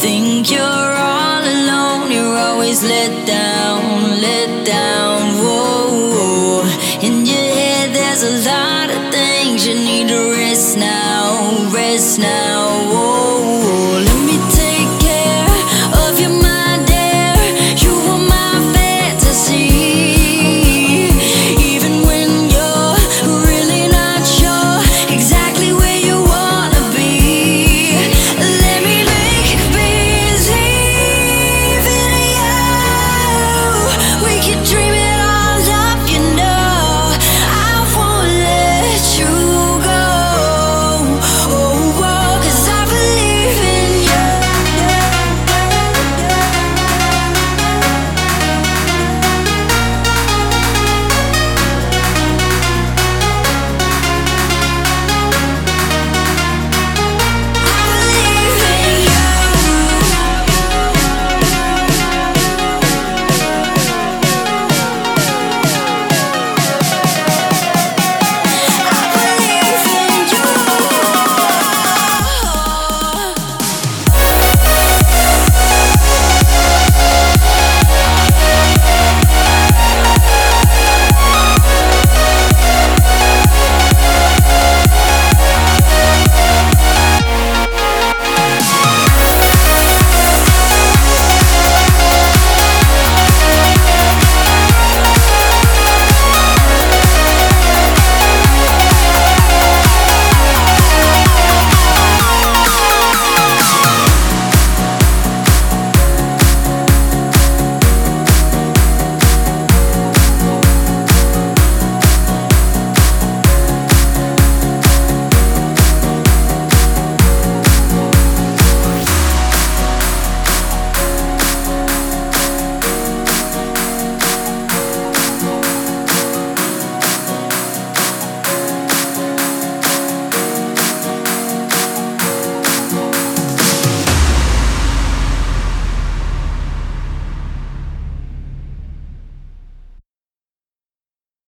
think you're all alone, you're always let down, let down. Whoa, whoa. in your head, there's a lot of things you need to rest now, rest now.